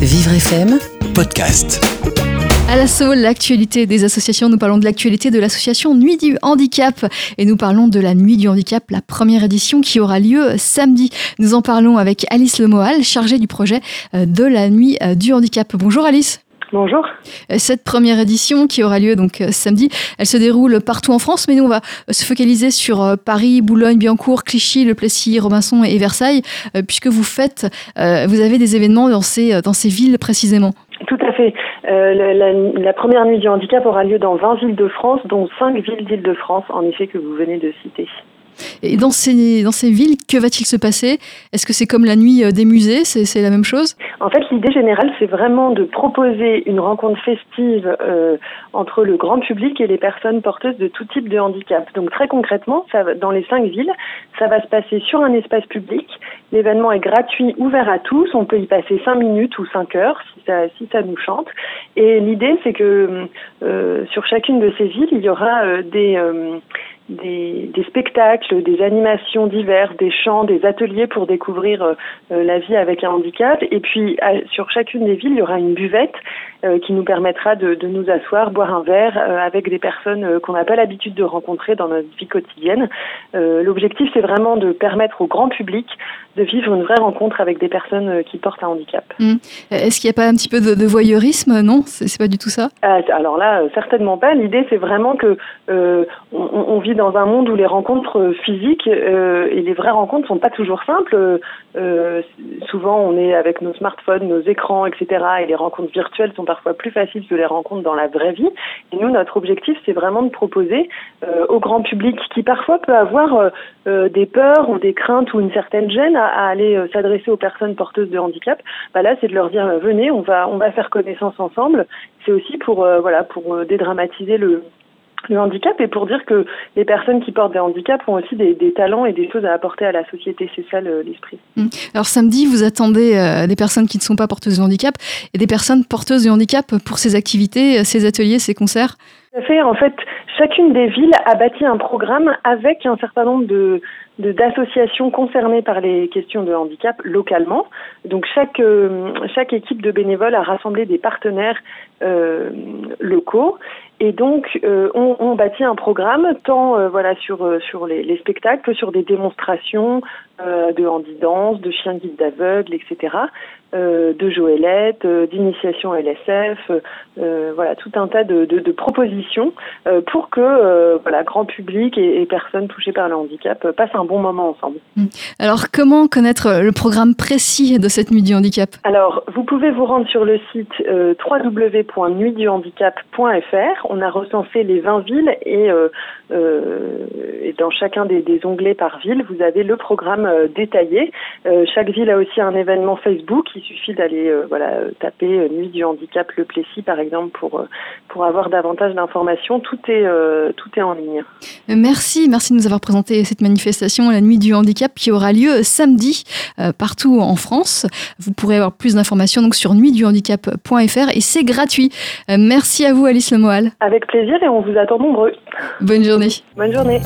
Vivre FM Podcast. À l'assaut, l'actualité des associations. Nous parlons de l'actualité de l'association Nuit du Handicap et nous parlons de la Nuit du Handicap, la première édition qui aura lieu samedi. Nous en parlons avec Alice Lemoal, chargée du projet euh, de la Nuit euh, du Handicap. Bonjour Alice. Bonjour. Euh, cette première édition qui aura lieu donc samedi, elle se déroule partout en France, mais nous on va se focaliser sur Paris, Boulogne, Biancourt, Clichy, Le Plessis, Robinson et Versailles, puisque vous faites, vous avez des événements dans ces dans ces villes précisément. Tout à fait. Euh, la, première nuit du handicap aura lieu dans 20 villes de France, dont 5 villes d'Île-de-France, en effet, que vous venez de citer. Et dans ces, dans ces villes, que va-t-il se passer? Est-ce que c'est comme la nuit euh, des musées? C'est la même chose? En fait, l'idée générale, c'est vraiment de proposer une rencontre festive euh, entre le grand public et les personnes porteuses de tout type de handicap. Donc très concrètement, dans les cinq villes, ça va se passer sur un espace public. L'événement est gratuit, ouvert à tous. On peut y passer cinq minutes ou cinq heures si ça, si ça nous chante. Et l'idée, c'est que euh, sur chacune de ces villes, il y aura des des, des, spectacles, des animations diverses, des chants, des ateliers pour découvrir euh, euh, la vie avec un handicap. Et puis sur chacune des villes, il y aura une buvette euh, qui nous permettra de, de, nous asseoir, boire un verre avec des personnes qu'on n'a pas l'habitude de rencontrer dans notre vie quotidienne. L'objectif, c'est vraiment de permettre au grand public de vivre une vraie rencontre avec des personnes qui portent un handicap. Mmh. Est-ce qu'il n'y a pas un petit peu de, de voyeurisme? Non, c'est pas du tout ça? alors là, certainement pas. L'idée, c'est vraiment que on, on vit dans un monde où les rencontres euh, physiques euh, et les vraies rencontres sont pas toujours simples. Euh, souvent, on est avec nos smartphones, nos écrans, etc. Et les rencontres virtuelles sont parfois plus faciles que les rencontres dans la vraie vie. Et nous, notre objectif, c'est vraiment de proposer au grand public qui parfois peut avoir des peurs ou des craintes ou une certaine gêne à, aller s'adresser aux personnes porteuses de handicap. Bah là, c'est de leur dire venez, on va on va faire connaissance ensemble. C'est aussi pour voilà pour dédramatiser le le handicap et pour dire que les personnes qui portent des handicaps ont aussi des, talents et des choses à apporter à la société. C'est ça l'esprit. Mmh. Alors samedi, vous attendez euh, des personnes qui ne sont pas porteuses de handicap et des personnes porteuses de handicap pour ces activités, ces ateliers, ces concerts? Fait. En fait, chacune des villes a bâti un programme avec un certain nombre de d'associations concernées par les questions de handicap localement. Donc chaque euh, chaque équipe de bénévoles a rassemblé des partenaires euh, locaux et donc, euh, on, on, bâtit un programme tant euh, voilà sur euh, sur les, les, spectacles que sur des démonstrations de handi-danse, de chiens guides d'aveugles, etc., de joëlettes, d'initiation LSF, voilà tout un tas de, de, de propositions pour que voilà grand public et, et, personnes touchées par le handicap passent un bon moment ensemble. Mmh. Alors, comment connaître le programme précis de cette nuit du handicap? Alors, vous pouvez vous rendre sur le site www.nuitduhandicap.fr on a recensé les 20 villes et, euh, euh, et dans chacun des, onglets par ville, vous avez le programme euh, détaillé. chaque ville a aussi un événement Facebook. Il suffit d'aller voilà taper Nuit du handicap Le Plessis par exemple pour pour avoir davantage d'informations. Tout est tout est en ligne. Merci, merci de nous avoir présenté cette manifestation, la Nuit du handicap, qui aura lieu samedi partout en France. Vous pourrez avoir plus d'informations sur nuitduhandicap.fr et c'est gratuit. merci à vous Alice Lemoal. Avec plaisir et on vous attend nombreux. Bonne journée. Bonne journée.